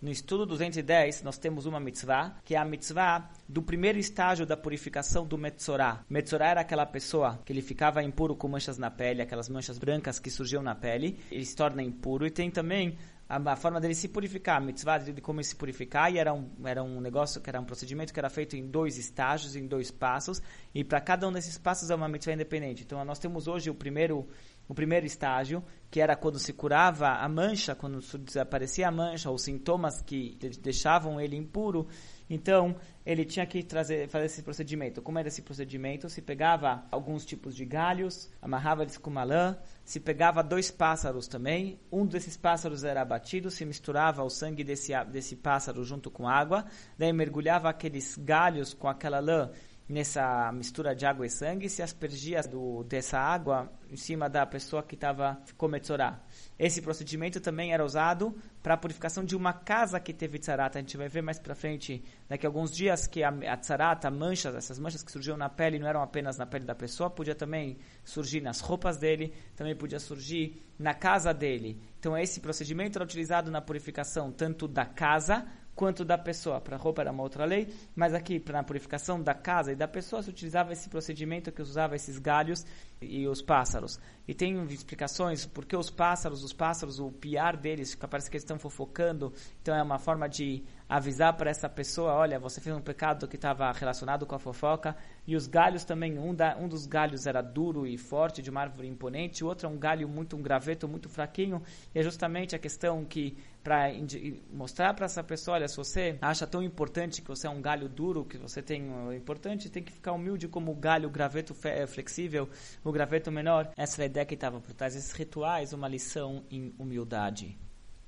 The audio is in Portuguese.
No estudo 210, nós temos uma mitzvah, que é a mitzvah do primeiro estágio da purificação do Metzorah. Metzorah era aquela pessoa que ele ficava impuro com manchas na pele, aquelas manchas brancas que surgiam na pele, ele se torna impuro. E tem também a, a, forma dele se purificar, a mitzvah de como se purificar, e era um, era um negócio que era um procedimento que era feito em dois estágios, em dois passos, e para cada um desses passos é uma mitzvah independente. Então nós temos hoje o primeiro o primeiro estágio, que era quando se curava a mancha, quando desaparecia a mancha, os sintomas que deixavam ele impuro. Então, ele tinha que trazer, fazer esse procedimento. Como era esse procedimento? Se pegava alguns tipos de galhos, amarrava eles com uma lã, se pegava dois pássaros também, um desses pássaros era abatido, se misturava o sangue desse, desse pássaro junto com água, daí mergulhava aqueles galhos com aquela lã nessa mistura de água e sangue se aspergia do, dessa água em cima da pessoa que estava ficou metzorá. Esse procedimento também era usado para a purificação de uma casa que teve tzarata. A gente vai ver mais para frente, daqui a alguns dias, que a, a tzarata, manchas, essas manchas que surgiam na pele, não eram apenas na pele da pessoa, podia também surgir nas roupas dele, também podia surgir na casa dele. Então esse procedimento era utilizado na purificação tanto da casa quanto da pessoa. Para a roupa era uma outra lei, mas aqui, para a purificação da casa e da pessoa, se utilizava esse procedimento que usava esses galhos e os pássaros. E tem explicações porque os pássaros, os pássaros, o piar deles, parece que eles estão fofocando, então é uma forma de avisar para essa pessoa, olha, você fez um pecado que estava relacionado com a fofoca, e os galhos também, um, da, um dos galhos era duro e forte, de uma árvore imponente, o outro é um galho muito, um graveto muito fraquinho, e é justamente a questão que, para mostrar para essa pessoa, olha, se você acha tão importante que você é um galho duro, que você tem um importante, tem que ficar humilde como o galho, o graveto flexível, o graveto menor, essa é a ideia que estava por trás desses rituais, uma lição em humildade.